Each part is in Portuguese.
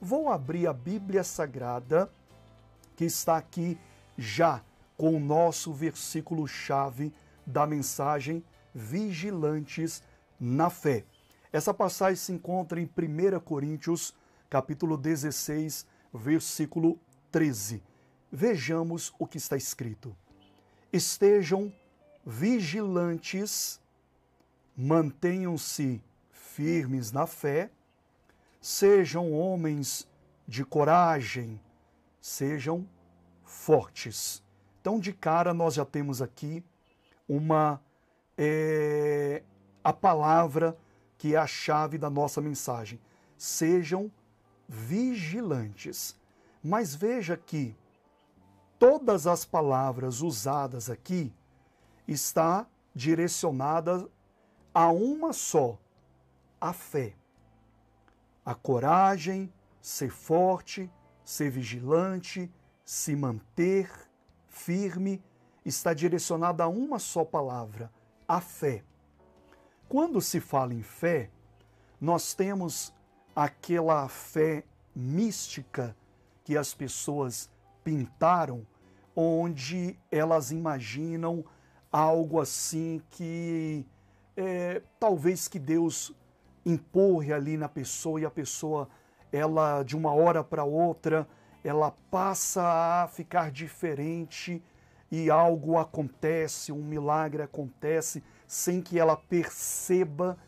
vou abrir a Bíblia Sagrada, que está aqui já com o nosso versículo-chave da mensagem Vigilantes na Fé. Essa passagem se encontra em 1 Coríntios, capítulo 16, versículo 13. Vejamos o que está escrito. Estejam vigilantes, mantenham-se firmes na fé, sejam homens de coragem, sejam fortes. Então, de cara, nós já temos aqui uma é, a palavra que é a chave da nossa mensagem. Sejam vigilantes. Mas veja que todas as palavras usadas aqui está direcionada a uma só, a fé. A coragem, ser forte, ser vigilante, se manter firme, está direcionada a uma só palavra, a fé. Quando se fala em fé, nós temos aquela fé mística que as pessoas pintaram, onde elas imaginam algo assim que é, talvez que Deus empurre ali na pessoa e a pessoa, ela de uma hora para outra, ela passa a ficar diferente e algo acontece, um milagre acontece sem que ela perceba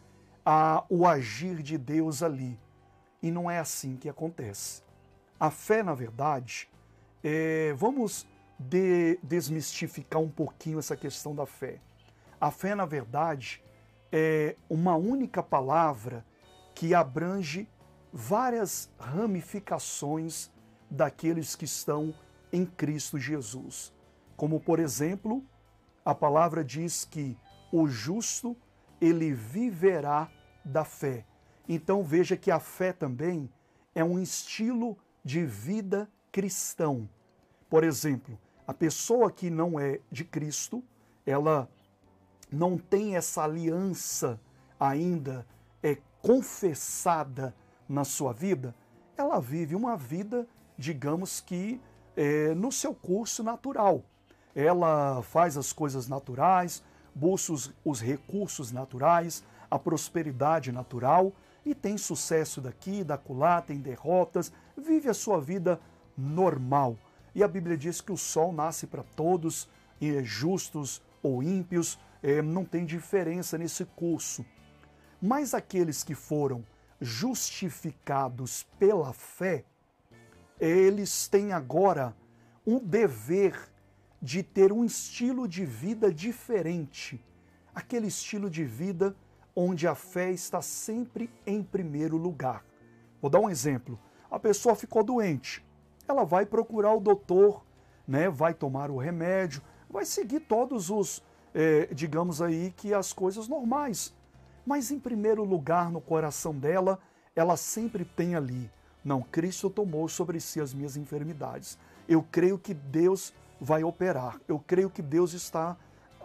a, o agir de Deus ali. E não é assim que acontece. A fé, na verdade, é, vamos de, desmistificar um pouquinho essa questão da fé. A fé, na verdade, é uma única palavra que abrange várias ramificações daqueles que estão em Cristo Jesus. Como, por exemplo, a palavra diz que o justo ele viverá da fé. Então veja que a fé também é um estilo de vida cristão. Por exemplo, a pessoa que não é de Cristo, ela não tem essa aliança ainda é confessada na sua vida, ela vive uma vida, digamos que é, no seu curso natural. Ela faz as coisas naturais, busca os, os recursos naturais, a prosperidade natural e tem sucesso daqui, da acolá, tem derrotas, vive a sua vida normal. E a Bíblia diz que o sol nasce para todos, e justos ou ímpios, é, não tem diferença nesse curso. Mas aqueles que foram justificados pela fé, eles têm agora um dever de ter um estilo de vida diferente, aquele estilo de vida onde a fé está sempre em primeiro lugar. Vou dar um exemplo. A pessoa ficou doente, ela vai procurar o doutor, né? Vai tomar o remédio, vai seguir todos os, é, digamos aí, que as coisas normais. Mas em primeiro lugar no coração dela, ela sempre tem ali, não, Cristo tomou sobre si as minhas enfermidades. Eu creio que Deus vai operar. Eu creio que Deus está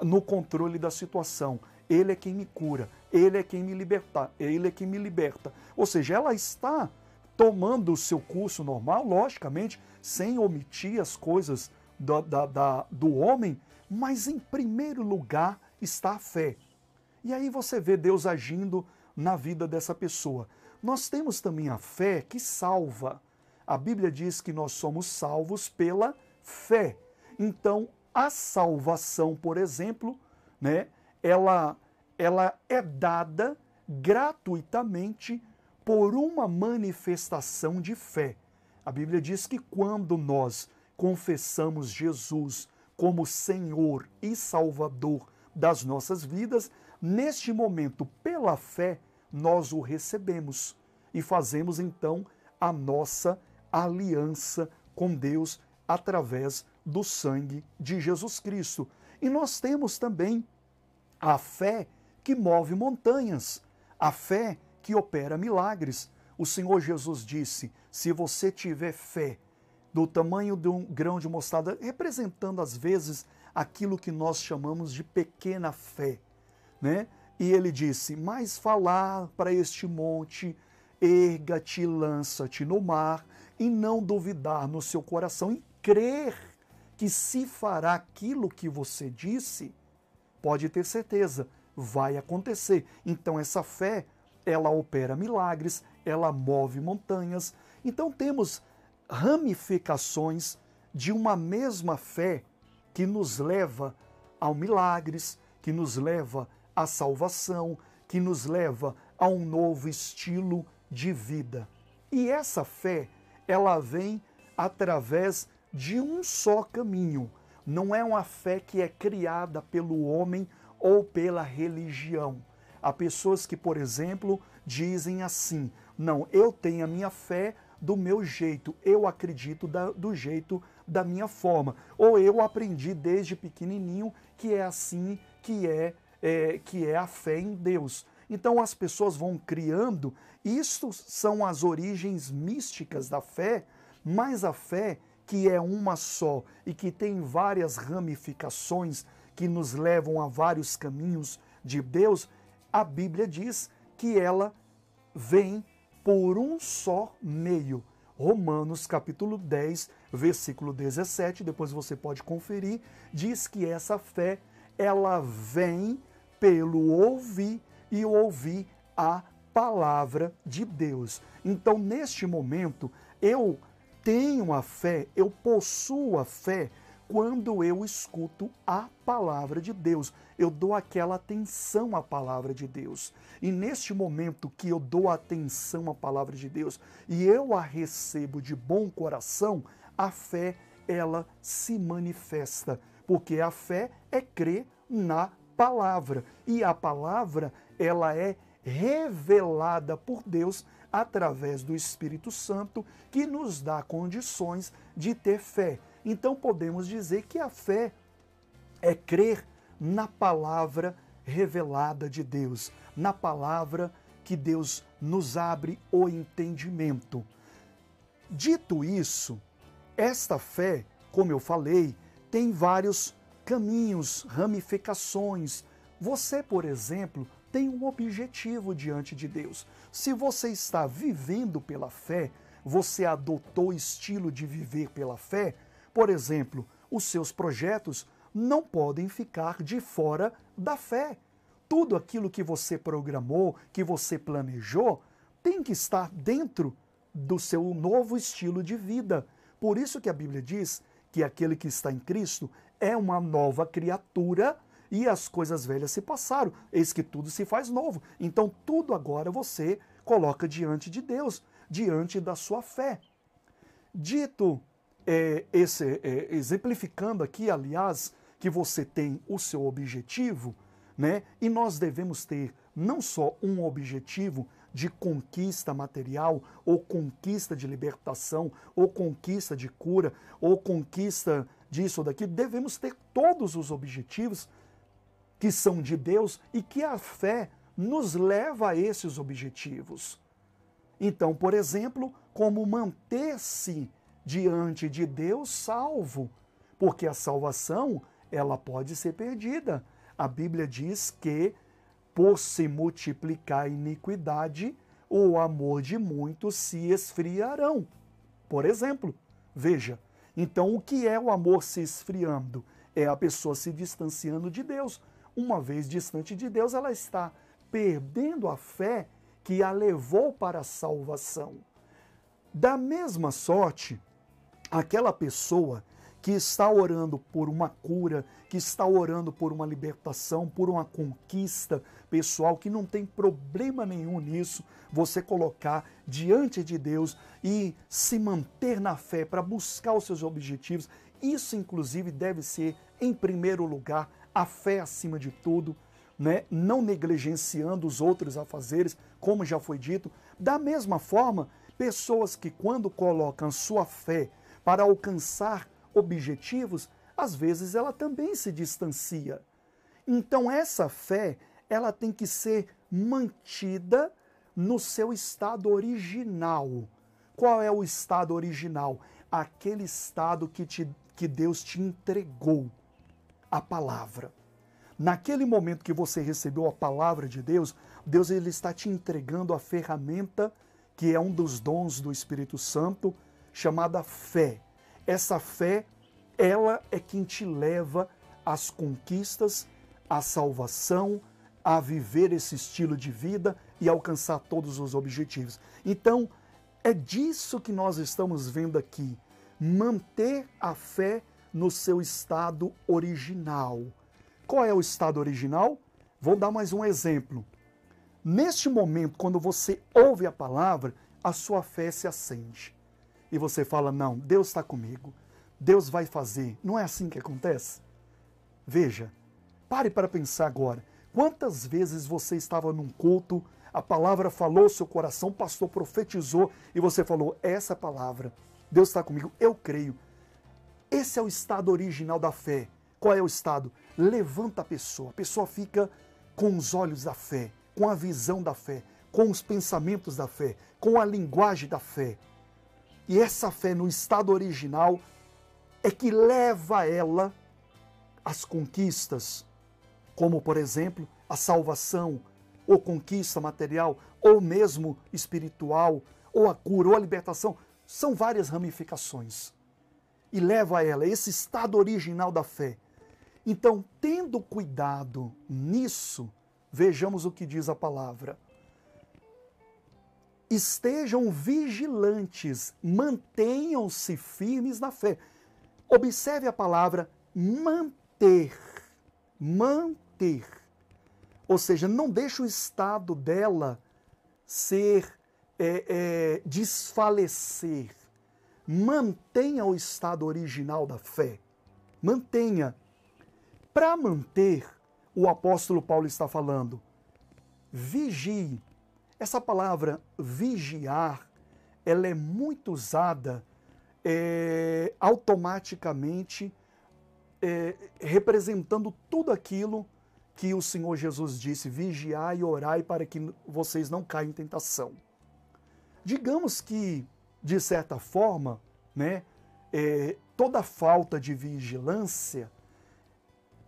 no controle da situação. Ele é quem me cura, ele é quem me liberta, ele é quem me liberta. Ou seja, ela está tomando o seu curso normal, logicamente, sem omitir as coisas do, da, da, do homem, mas em primeiro lugar está a fé. E aí você vê Deus agindo na vida dessa pessoa. Nós temos também a fé que salva. A Bíblia diz que nós somos salvos pela fé. Então, a salvação, por exemplo, né, ela, ela é dada gratuitamente por uma manifestação de fé. A Bíblia diz que quando nós confessamos Jesus como Senhor e Salvador das nossas vidas, neste momento, pela fé, nós o recebemos e fazemos então a nossa aliança com Deus através do sangue de Jesus Cristo. E nós temos também a fé que move montanhas, a fé que opera milagres. O Senhor Jesus disse: se você tiver fé do tamanho de um grão de mostarda, representando às vezes aquilo que nós chamamos de pequena fé, né? E ele disse: Mas falar para este monte, erga-te, lança-te no mar e não duvidar no seu coração e crer que se fará aquilo que você disse, pode ter certeza, vai acontecer. Então essa fé, ela opera milagres, ela move montanhas. Então temos ramificações de uma mesma fé que nos leva ao milagres, que nos leva à salvação, que nos leva a um novo estilo de vida. E essa fé, ela vem através de um só caminho. Não é uma fé que é criada pelo homem ou pela religião. Há pessoas que, por exemplo, dizem assim: não, eu tenho a minha fé do meu jeito, eu acredito da, do jeito da minha forma, ou eu aprendi desde pequenininho que é assim que é, é que é a fé em Deus. Então as pessoas vão criando, isso são as origens místicas da fé, mas a fé que é uma só e que tem várias ramificações que nos levam a vários caminhos de Deus, a Bíblia diz que ela vem por um só meio. Romanos capítulo 10, versículo 17, depois você pode conferir, diz que essa fé ela vem pelo ouvir e ouvir a palavra de Deus. Então, neste momento, eu tenho a fé, eu possuo a fé quando eu escuto a palavra de Deus. Eu dou aquela atenção à palavra de Deus. E neste momento que eu dou atenção à palavra de Deus e eu a recebo de bom coração, a fé ela se manifesta, porque a fé é crer na palavra e a palavra ela é revelada por Deus através do Espírito Santo, que nos dá condições de ter fé. Então podemos dizer que a fé é crer na palavra revelada de Deus, na palavra que Deus nos abre o entendimento. Dito isso, esta fé, como eu falei, tem vários caminhos, ramificações. Você, por exemplo, tem um objetivo diante de Deus. Se você está vivendo pela fé, você adotou estilo de viver pela fé, por exemplo, os seus projetos não podem ficar de fora da fé. Tudo aquilo que você programou, que você planejou, tem que estar dentro do seu novo estilo de vida. Por isso que a Bíblia diz que aquele que está em Cristo é uma nova criatura e as coisas velhas se passaram, eis que tudo se faz novo. Então, tudo agora você coloca diante de Deus, diante da sua fé. Dito é, esse, é, exemplificando aqui, aliás, que você tem o seu objetivo, né? E nós devemos ter não só um objetivo de conquista material, ou conquista de libertação, ou conquista de cura, ou conquista disso ou daquilo, devemos ter todos os objetivos que são de Deus e que a fé nos leva a esses objetivos. Então, por exemplo, como manter-se diante de Deus salvo, porque a salvação ela pode ser perdida. A Bíblia diz que por se multiplicar a iniquidade, o amor de muitos se esfriarão. Por exemplo, veja, então o que é o amor se esfriando? É a pessoa se distanciando de Deus uma vez distante de Deus, ela está perdendo a fé que a levou para a salvação. Da mesma sorte, aquela pessoa que está orando por uma cura, que está orando por uma libertação, por uma conquista pessoal, que não tem problema nenhum nisso, você colocar diante de Deus e se manter na fé para buscar os seus objetivos. Isso, inclusive, deve ser, em primeiro lugar, a fé acima de tudo, né? não negligenciando os outros afazeres, como já foi dito. Da mesma forma, pessoas que, quando colocam sua fé para alcançar objetivos, às vezes ela também se distancia. Então, essa fé ela tem que ser mantida no seu estado original. Qual é o estado original? Aquele estado que, te, que Deus te entregou a palavra. Naquele momento que você recebeu a palavra de Deus, Deus ele está te entregando a ferramenta que é um dos dons do Espírito Santo, chamada fé. Essa fé, ela é quem te leva às conquistas, à salvação, a viver esse estilo de vida e alcançar todos os objetivos. Então, é disso que nós estamos vendo aqui. Manter a fé no seu estado original. Qual é o estado original? Vou dar mais um exemplo. Neste momento, quando você ouve a palavra, a sua fé se acende. E você fala: Não, Deus está comigo. Deus vai fazer. Não é assim que acontece? Veja, pare para pensar agora. Quantas vezes você estava num culto, a palavra falou seu coração, pastor profetizou e você falou: essa palavra, Deus está comigo, eu creio. Esse é o estado original da fé. Qual é o estado? Levanta a pessoa. A pessoa fica com os olhos da fé, com a visão da fé, com os pensamentos da fé, com a linguagem da fé. E essa fé no estado original é que leva ela às conquistas, como, por exemplo, a salvação, ou conquista material, ou mesmo espiritual, ou a cura, ou a libertação. São várias ramificações. E leva a ela esse estado original da fé. Então, tendo cuidado nisso, vejamos o que diz a palavra. Estejam vigilantes, mantenham-se firmes na fé. Observe a palavra manter manter. Ou seja, não deixa o estado dela ser é, é, desfalecer. Mantenha o estado original da fé. Mantenha. Para manter, o apóstolo Paulo está falando, vigie. Essa palavra vigiar, ela é muito usada é, automaticamente é, representando tudo aquilo que o Senhor Jesus disse: vigiai e orai para que vocês não caiam em tentação. Digamos que, de certa forma, né, é, toda falta de vigilância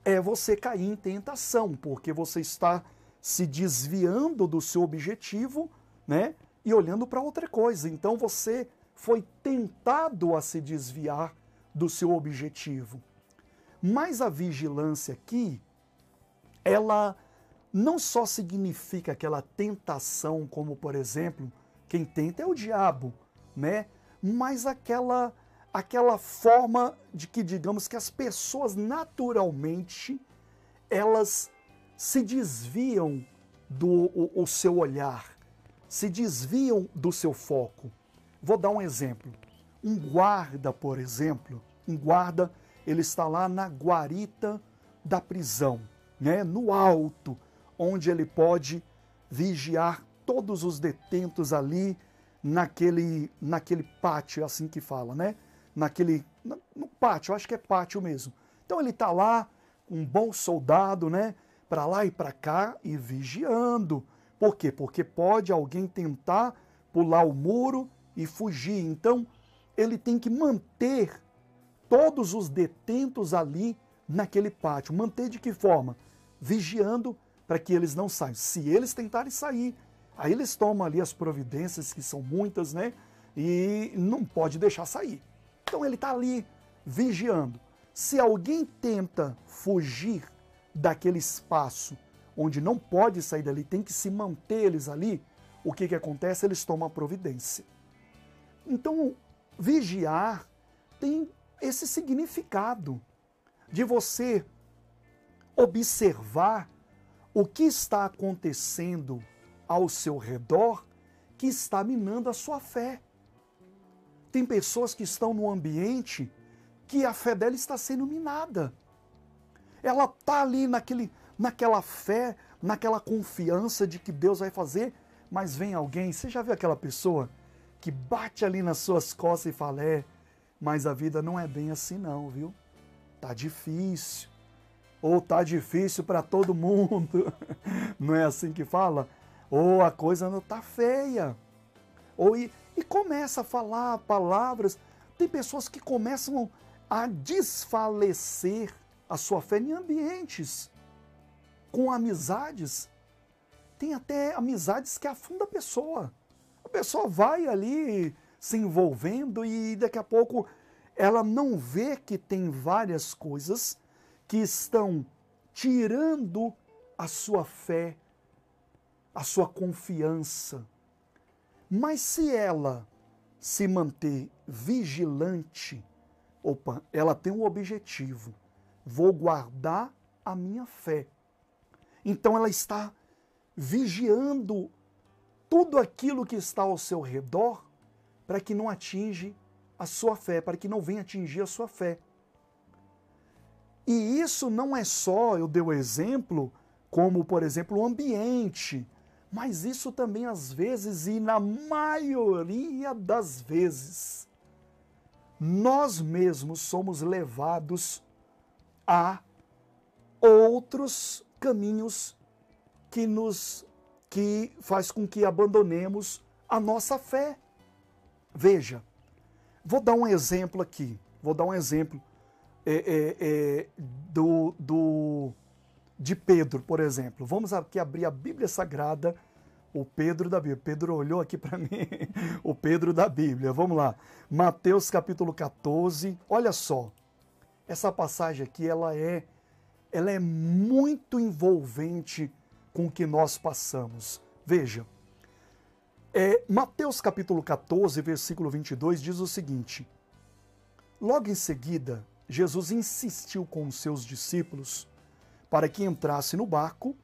é você cair em tentação, porque você está se desviando do seu objetivo, né, e olhando para outra coisa. Então você foi tentado a se desviar do seu objetivo. Mas a vigilância aqui, ela não só significa aquela tentação, como por exemplo, quem tenta é o diabo, né? Mas aquela aquela forma de que digamos que as pessoas naturalmente elas se desviam do o, o seu olhar, se desviam do seu foco. Vou dar um exemplo. Um guarda, por exemplo, um guarda ele está lá na guarita da prisão, né, no alto, onde ele pode vigiar todos os detentos ali naquele, naquele pátio, é assim que fala, né? Naquele, no pátio, acho que é pátio mesmo. Então ele está lá, um bom soldado, né? Para lá e para cá e vigiando. Por quê? Porque pode alguém tentar pular o muro e fugir. Então ele tem que manter todos os detentos ali naquele pátio. Manter de que forma? Vigiando para que eles não saiam. Se eles tentarem sair, aí eles tomam ali as providências, que são muitas, né? E não pode deixar sair. Então ele está ali vigiando. Se alguém tenta fugir daquele espaço onde não pode sair dali, tem que se manter eles ali, o que, que acontece? Eles tomam a providência. Então, vigiar tem esse significado de você observar o que está acontecendo ao seu redor que está minando a sua fé. Tem pessoas que estão no ambiente que a fé dela está sendo minada. Ela está ali naquele, naquela fé, naquela confiança de que Deus vai fazer, mas vem alguém, você já viu aquela pessoa que bate ali nas suas costas e fala: É, mas a vida não é bem assim não, viu? Tá difícil. Ou tá difícil para todo mundo. Não é assim que fala? Ou a coisa não tá feia. Ou e, e começa a falar palavras. Tem pessoas que começam a desfalecer a sua fé em ambientes com amizades. Tem até amizades que afundam a pessoa. A pessoa vai ali se envolvendo e daqui a pouco ela não vê que tem várias coisas que estão tirando a sua fé, a sua confiança. Mas se ela se manter vigilante, opa, ela tem um objetivo: vou guardar a minha fé. Então ela está vigiando tudo aquilo que está ao seu redor para que não atinge a sua fé, para que não venha atingir a sua fé. E isso não é só, eu dei o exemplo, como, por exemplo, o ambiente, mas isso também às vezes, e na maioria das vezes, nós mesmos somos levados a outros caminhos que nos que faz com que abandonemos a nossa fé. Veja, vou dar um exemplo aqui. Vou dar um exemplo é, é, é, do, do, de Pedro, por exemplo. Vamos aqui abrir a Bíblia Sagrada, o Pedro da Bíblia. Pedro olhou aqui para mim, o Pedro da Bíblia. Vamos lá. Mateus capítulo 14. Olha só. Essa passagem aqui, ela é, ela é muito envolvente com o que nós passamos. Veja. É, Mateus capítulo 14, versículo 22 diz o seguinte: Logo em seguida, Jesus insistiu com os seus discípulos para que entrasse no barco,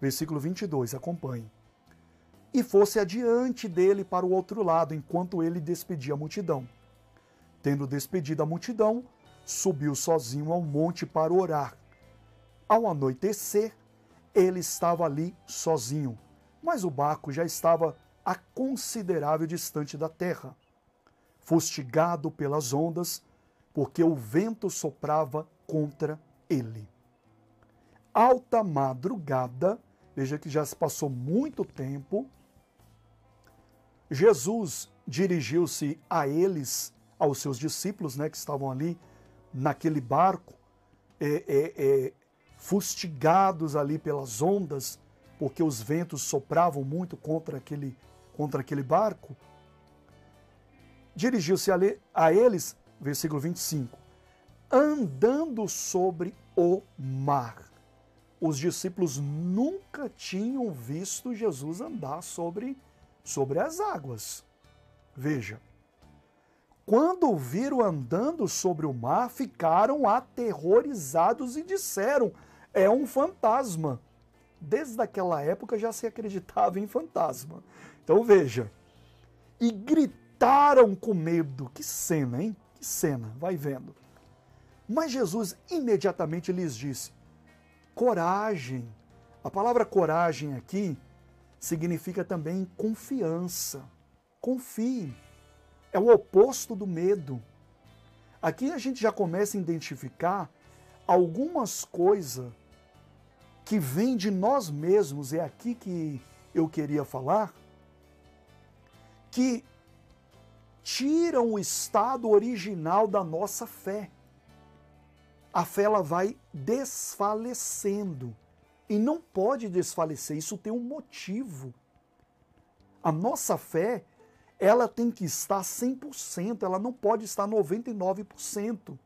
versículo 22, acompanhe, e fosse adiante dele para o outro lado, enquanto ele despedia a multidão. Tendo despedido a multidão, subiu sozinho ao monte para orar. Ao anoitecer, ele estava ali sozinho, mas o barco já estava a considerável distante da terra, fustigado pelas ondas, porque o vento soprava contra ele. Alta madrugada, veja que já se passou muito tempo, Jesus dirigiu-se a eles, aos seus discípulos, né, que estavam ali naquele barco, é, é, é, fustigados ali pelas ondas, porque os ventos sopravam muito contra aquele contra aquele barco, dirigiu-se a eles, versículo 25, andando sobre o mar. Os discípulos nunca tinham visto Jesus andar sobre, sobre as águas. Veja, quando o viram andando sobre o mar, ficaram aterrorizados e disseram: é um fantasma. Desde aquela época já se acreditava em fantasma. Então veja. E gritaram com medo. Que cena, hein? Que cena, vai vendo. Mas Jesus imediatamente lhes disse: coragem. A palavra coragem aqui significa também confiança. Confie. É o oposto do medo. Aqui a gente já começa a identificar algumas coisas que vêm de nós mesmos, é aqui que eu queria falar, que tiram o estado original da nossa fé. A fé ela vai desfalecendo e não pode desfalecer, isso tem um motivo. A nossa fé, ela tem que estar 100%, ela não pode estar 99%.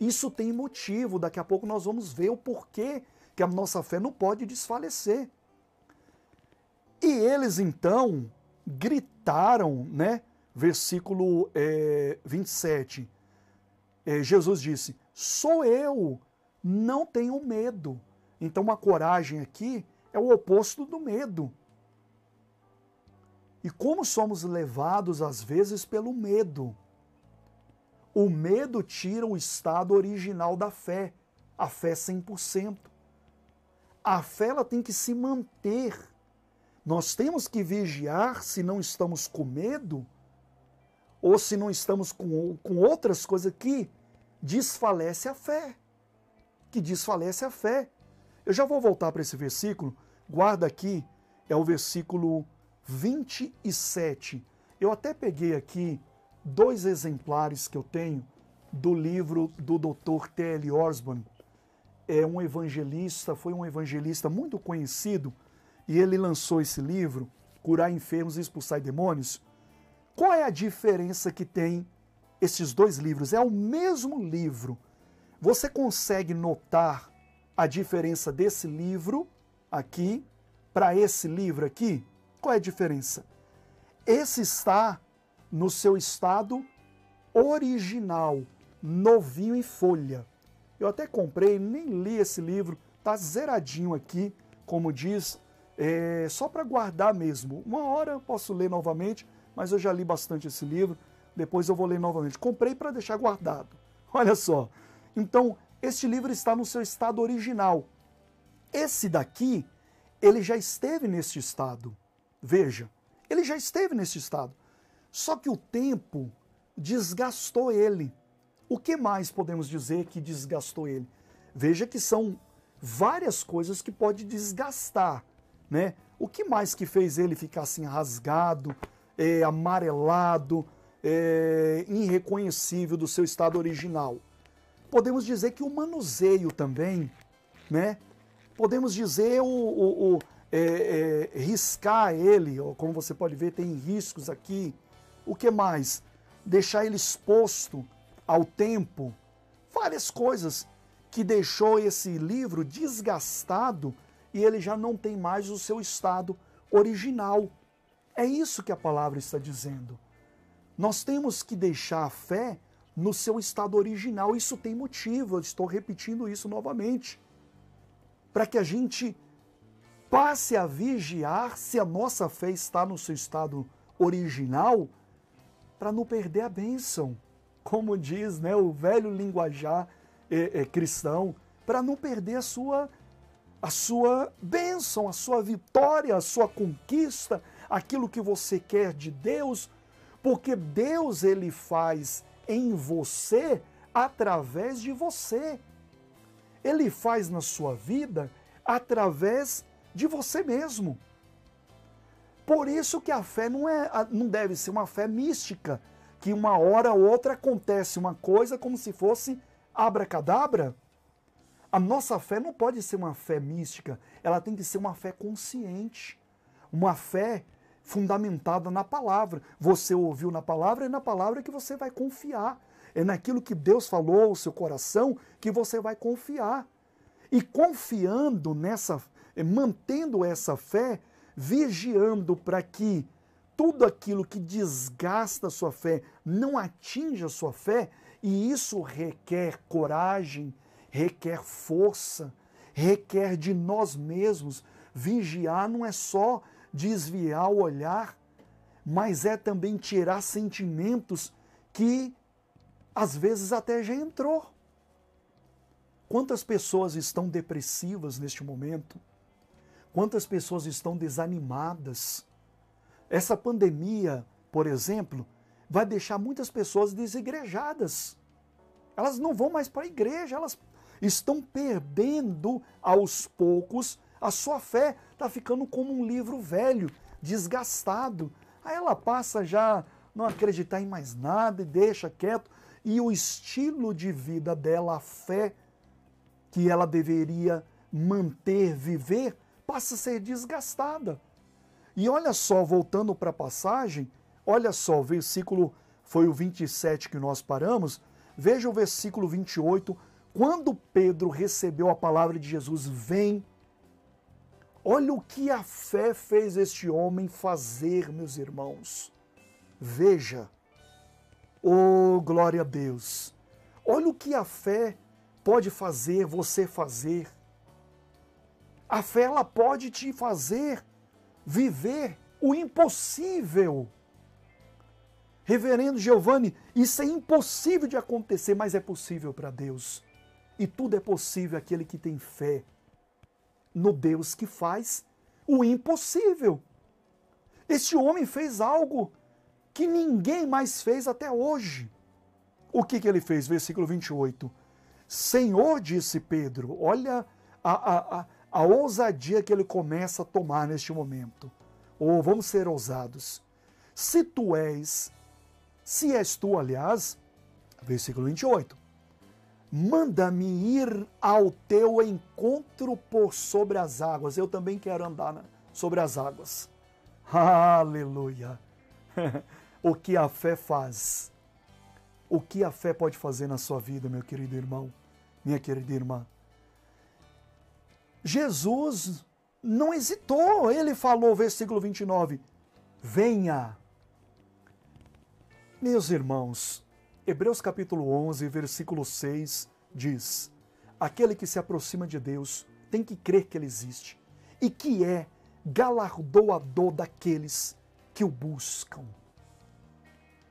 Isso tem motivo, daqui a pouco nós vamos ver o porquê que a nossa fé não pode desfalecer. E eles então gritaram, né? Versículo é, 27. É, Jesus disse: Sou eu, não tenho medo. Então, a coragem aqui é o oposto do medo. E como somos levados às vezes pelo medo. O medo tira o estado original da fé, a fé 100%. A fé ela tem que se manter nós temos que vigiar se não estamos com medo ou se não estamos com, com outras coisas que desfalece a fé. Que desfalece a fé. Eu já vou voltar para esse versículo. Guarda aqui, é o versículo 27. Eu até peguei aqui dois exemplares que eu tenho do livro do Dr. T.L. Osborne. É um evangelista, foi um evangelista muito conhecido e ele lançou esse livro curar enfermos e expulsar demônios. Qual é a diferença que tem esses dois livros? É o mesmo livro. Você consegue notar a diferença desse livro aqui para esse livro aqui? Qual é a diferença? Esse está no seu estado original, novinho em folha. Eu até comprei, nem li esse livro, tá zeradinho aqui, como diz, é, só para guardar mesmo. Uma hora eu posso ler novamente, mas eu já li bastante esse livro, depois eu vou ler novamente. Comprei para deixar guardado. Olha só. Então, este livro está no seu estado original. Esse daqui, ele já esteve nesse estado. Veja, ele já esteve nesse estado. Só que o tempo desgastou ele. O que mais podemos dizer que desgastou ele? Veja que são várias coisas que pode desgastar, né? O que mais que fez ele ficar assim rasgado, é, amarelado, é, irreconhecível do seu estado original? Podemos dizer que o manuseio também, né? Podemos dizer o, o, o é, é, riscar ele, como você pode ver, tem riscos aqui. O que mais? Deixar ele exposto ao tempo, várias coisas que deixou esse livro desgastado e ele já não tem mais o seu estado original. É isso que a palavra está dizendo. Nós temos que deixar a fé no seu estado original. Isso tem motivo, eu estou repetindo isso novamente. Para que a gente passe a vigiar se a nossa fé está no seu estado original, para não perder a bênção como diz né, o velho linguajar é, é, cristão, para não perder a sua, a sua bênção, a sua vitória, a sua conquista, aquilo que você quer de Deus, porque Deus ele faz em você através de você. Ele faz na sua vida através de você mesmo. Por isso que a fé não, é, não deve ser uma fé mística, que uma hora ou outra acontece uma coisa como se fosse abracadabra. A nossa fé não pode ser uma fé mística, ela tem que ser uma fé consciente, uma fé fundamentada na palavra. Você ouviu na palavra, é na palavra que você vai confiar. É naquilo que Deus falou ao seu coração que você vai confiar. E confiando nessa, mantendo essa fé, vigiando para que tudo aquilo que desgasta a sua fé não atinge a sua fé, e isso requer coragem, requer força, requer de nós mesmos. Vigiar não é só desviar o olhar, mas é também tirar sentimentos que às vezes até já entrou. Quantas pessoas estão depressivas neste momento? Quantas pessoas estão desanimadas? Essa pandemia, por exemplo, vai deixar muitas pessoas desigrejadas. Elas não vão mais para a igreja, elas estão perdendo aos poucos a sua fé, está ficando como um livro velho, desgastado. Aí ela passa já não acreditar em mais nada e deixa quieto, e o estilo de vida dela, a fé que ela deveria manter, viver, passa a ser desgastada. E olha só, voltando para a passagem, olha só, o versículo foi o 27 que nós paramos. Veja o versículo 28. Quando Pedro recebeu a palavra de Jesus, vem. Olha o que a fé fez este homem fazer, meus irmãos. Veja. Oh, glória a Deus. Olha o que a fé pode fazer, você fazer. A fé ela pode te fazer viver o impossível. Reverendo Giovanni, isso é impossível de acontecer, mas é possível para Deus. E tudo é possível aquele que tem fé no Deus que faz o impossível. Este homem fez algo que ninguém mais fez até hoje. O que, que ele fez? Versículo 28. Senhor, disse Pedro, olha a, a, a, a ousadia que ele começa a tomar neste momento. Ou vamos ser ousados. Se tu és, se és tu, aliás, versículo 28, manda-me ir ao teu encontro por sobre as águas. Eu também quero andar sobre as águas. Aleluia! o que a fé faz. O que a fé pode fazer na sua vida, meu querido irmão, minha querida irmã. Jesus não hesitou, ele falou, versículo 29, venha. Meus irmãos, Hebreus capítulo 11, versículo 6 diz: Aquele que se aproxima de Deus tem que crer que ele existe e que é galardoador daqueles que o buscam.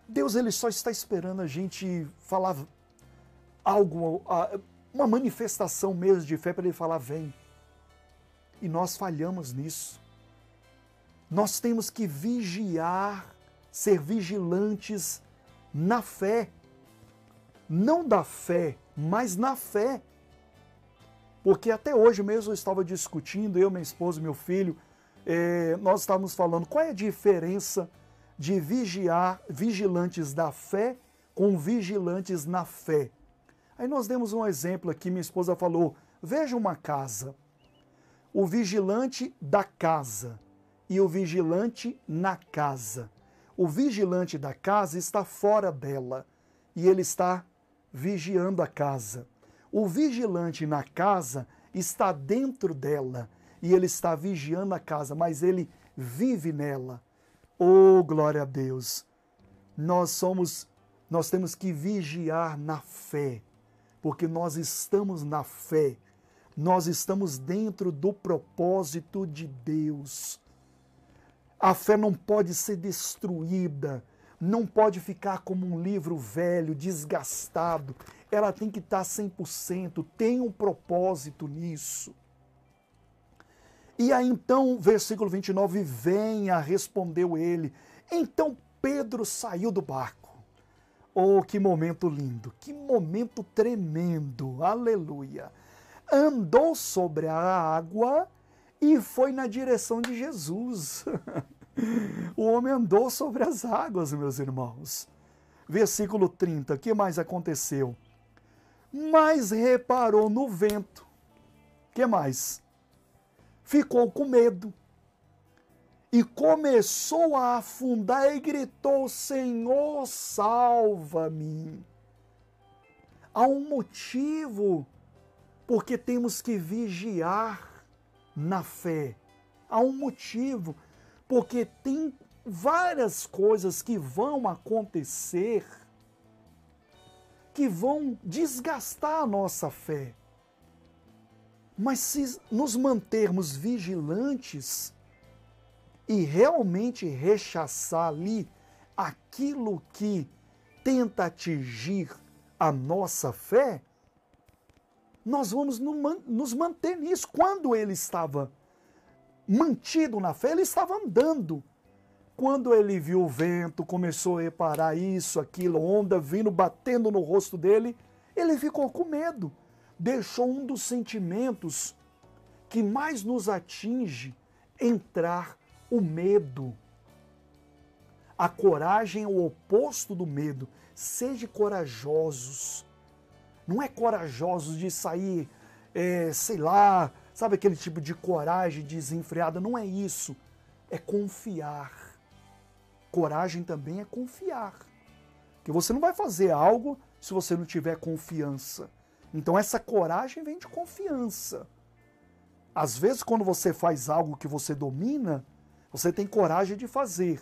Deus ele só está esperando a gente falar algo, uma manifestação mesmo de fé para ele falar vem. E nós falhamos nisso. Nós temos que vigiar, ser vigilantes na fé. Não da fé, mas na fé. Porque até hoje mesmo eu estava discutindo, eu, minha esposa, meu filho, eh, nós estávamos falando qual é a diferença de vigiar, vigilantes da fé com vigilantes na fé. Aí nós demos um exemplo aqui, minha esposa falou: veja uma casa o vigilante da casa e o vigilante na casa. O vigilante da casa está fora dela e ele está vigiando a casa. O vigilante na casa está dentro dela e ele está vigiando a casa, mas ele vive nela. Oh, glória a Deus! Nós somos, nós temos que vigiar na fé, porque nós estamos na fé nós estamos dentro do propósito de Deus. A fé não pode ser destruída, não pode ficar como um livro velho, desgastado. Ela tem que estar 100%, tem um propósito nisso. E aí então, versículo 29, venha, respondeu ele. Então Pedro saiu do barco. Oh, que momento lindo, que momento tremendo, aleluia andou sobre a água e foi na direção de Jesus. o homem andou sobre as águas, meus irmãos. Versículo 30, o que mais aconteceu? Mas reparou no vento. Que mais? Ficou com medo. E começou a afundar e gritou: Senhor, salva-me. Há um motivo porque temos que vigiar na fé. Há um motivo, porque tem várias coisas que vão acontecer que vão desgastar a nossa fé. Mas se nos mantermos vigilantes e realmente rechaçar ali aquilo que tenta atingir a nossa fé, nós vamos nos manter nisso. Quando ele estava mantido na fé, ele estava andando. Quando ele viu o vento, começou a reparar isso, aquilo, onda vindo, batendo no rosto dele, ele ficou com medo. Deixou um dos sentimentos que mais nos atinge entrar o medo. A coragem é o oposto do medo. Seja corajosos não é corajosos de sair, é, sei lá, sabe aquele tipo de coragem desenfreada? Não é isso. É confiar. Coragem também é confiar. Que você não vai fazer algo se você não tiver confiança. Então essa coragem vem de confiança. Às vezes, quando você faz algo que você domina, você tem coragem de fazer.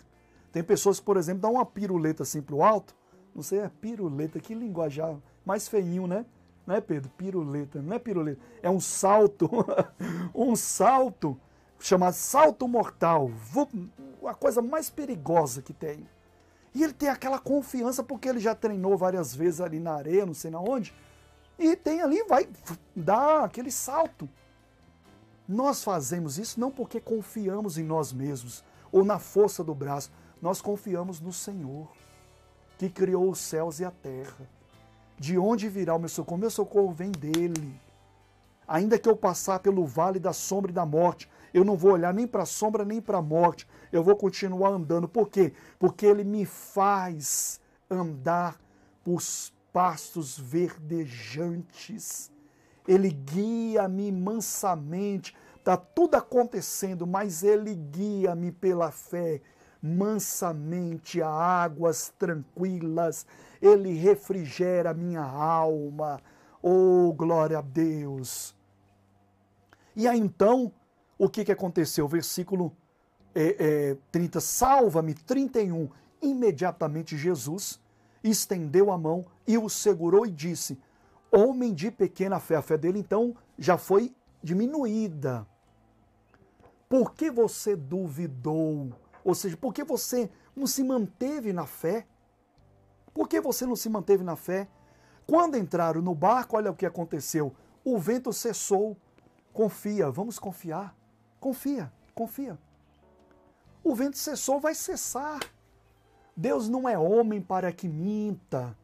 Tem pessoas que, por exemplo, dão uma piruleta assim pro alto. Não sei, é piruleta, que linguajar mais feinho, né? Não é, Pedro? Piruleta, não é piruleta. É um salto, um salto chamado salto mortal, a coisa mais perigosa que tem. E ele tem aquela confiança porque ele já treinou várias vezes ali na areia, não sei na onde, e tem ali, vai dar aquele salto. Nós fazemos isso não porque confiamos em nós mesmos ou na força do braço, nós confiamos no Senhor, que criou os céus e a terra. De onde virá o meu socorro? Meu socorro vem dele. Ainda que eu passar pelo vale da sombra e da morte, eu não vou olhar nem para a sombra nem para a morte. Eu vou continuar andando. Por quê? Porque ele me faz andar por pastos verdejantes. Ele guia-me mansamente. está tudo acontecendo, mas Ele guia-me pela fé mansamente a águas tranquilas, Ele refrigera minha alma. Oh, glória a Deus! E aí então, o que, que aconteceu? Versículo é, é, 30, salva-me, 31. Imediatamente Jesus estendeu a mão e o segurou e disse: Homem de pequena fé. A fé dele então já foi diminuída. Por que você duvidou? Ou seja, por que você não se manteve na fé? Por que você não se manteve na fé? Quando entraram no barco, olha o que aconteceu. O vento cessou. Confia, vamos confiar. Confia, confia. O vento cessou, vai cessar. Deus não é homem para que minta,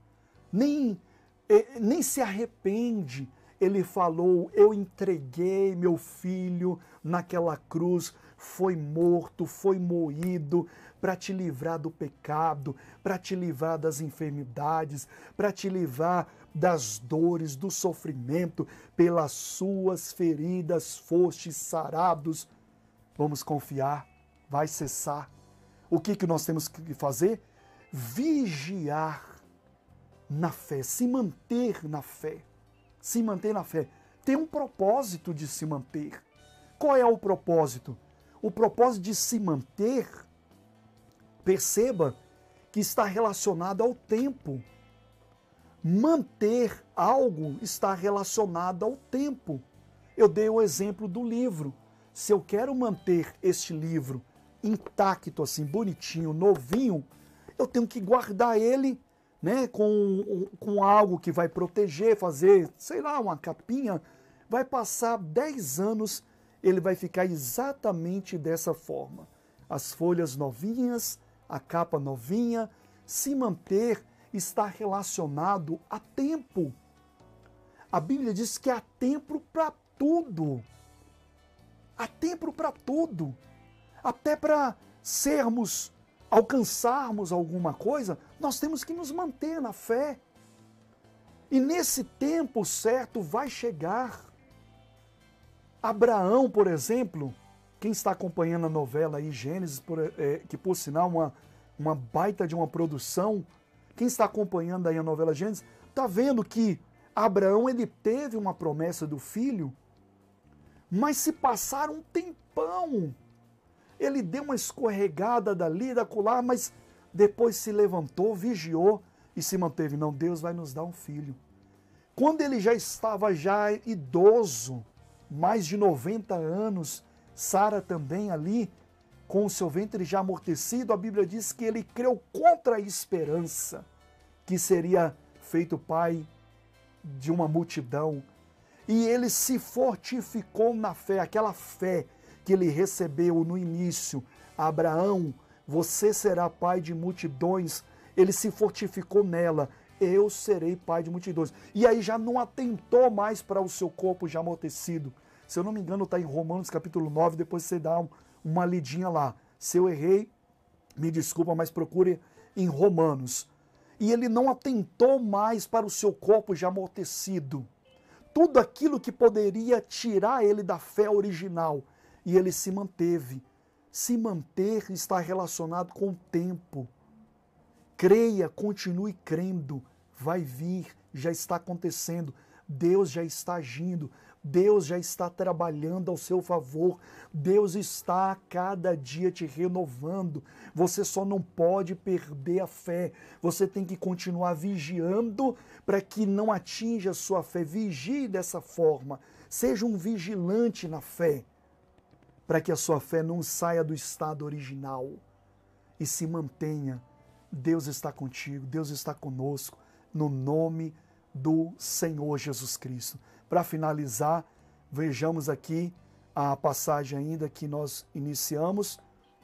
nem, eh, nem se arrepende. Ele falou: Eu entreguei meu filho naquela cruz, foi morto, foi moído para te livrar do pecado, para te livrar das enfermidades, para te livrar das dores, do sofrimento. Pelas suas feridas fostes sarados. Vamos confiar, vai cessar o que, que nós temos que fazer? Vigiar na fé, se manter na fé. Se manter na fé. Tem um propósito de se manter. Qual é o propósito? O propósito de se manter, perceba que está relacionado ao tempo. Manter algo está relacionado ao tempo. Eu dei o exemplo do livro. Se eu quero manter este livro intacto, assim, bonitinho, novinho, eu tenho que guardar ele né, com, com algo que vai proteger, fazer, sei lá, uma capinha. Vai passar 10 anos, ele vai ficar exatamente dessa forma. As folhas novinhas, a capa novinha, se manter está relacionado a tempo. A Bíblia diz que há tempo para tudo. Há tempo para tudo até para sermos, alcançarmos alguma coisa, nós temos que nos manter na fé. E nesse tempo certo vai chegar. Abraão, por exemplo, quem está acompanhando a novela aí, Gênesis, por, é, que por sinal uma, uma baita de uma produção, quem está acompanhando aí a novela Gênesis, está vendo que Abraão ele teve uma promessa do filho, mas se passar um tempão ele deu uma escorregada dali, da colar, mas depois se levantou, vigiou e se manteve. Não, Deus vai nos dar um filho. Quando ele já estava já idoso, mais de 90 anos, Sara também ali, com o seu ventre já amortecido, a Bíblia diz que ele creu contra a esperança que seria feito pai de uma multidão. E ele se fortificou na fé, aquela fé que ele recebeu no início. Abraão, você será pai de multidões. Ele se fortificou nela. Eu serei pai de multidões. E aí já não atentou mais para o seu corpo já amortecido. Se eu não me engano, está em Romanos capítulo 9, depois você dá um, uma lidinha lá. Se eu errei, me desculpa, mas procure em Romanos. E ele não atentou mais para o seu corpo já amortecido. Tudo aquilo que poderia tirar ele da fé original, e ele se manteve. Se manter está relacionado com o tempo. Creia, continue crendo. Vai vir, já está acontecendo. Deus já está agindo. Deus já está trabalhando ao seu favor. Deus está a cada dia te renovando. Você só não pode perder a fé. Você tem que continuar vigiando para que não atinja a sua fé. Vigie dessa forma. Seja um vigilante na fé para que a sua fé não saia do estado original e se mantenha. Deus está contigo, Deus está conosco, no nome do Senhor Jesus Cristo. Para finalizar, vejamos aqui a passagem ainda que nós iniciamos,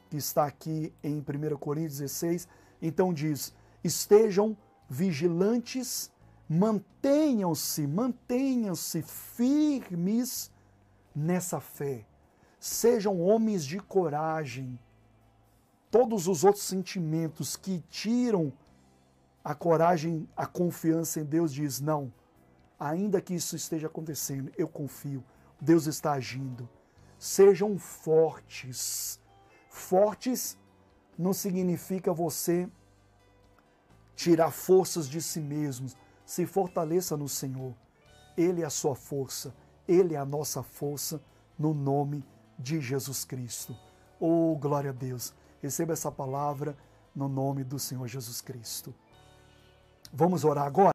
que está aqui em 1 Coríntios 16. Então diz: estejam vigilantes, mantenham-se, mantenham-se firmes nessa fé Sejam homens de coragem. Todos os outros sentimentos que tiram a coragem, a confiança em Deus, diz: não, ainda que isso esteja acontecendo, eu confio. Deus está agindo. Sejam fortes. Fortes não significa você tirar forças de si mesmos. Se fortaleça no Senhor. Ele é a sua força, ele é a nossa força, no nome de Jesus Cristo. Oh, glória a Deus. Receba essa palavra no nome do Senhor Jesus Cristo. Vamos orar agora?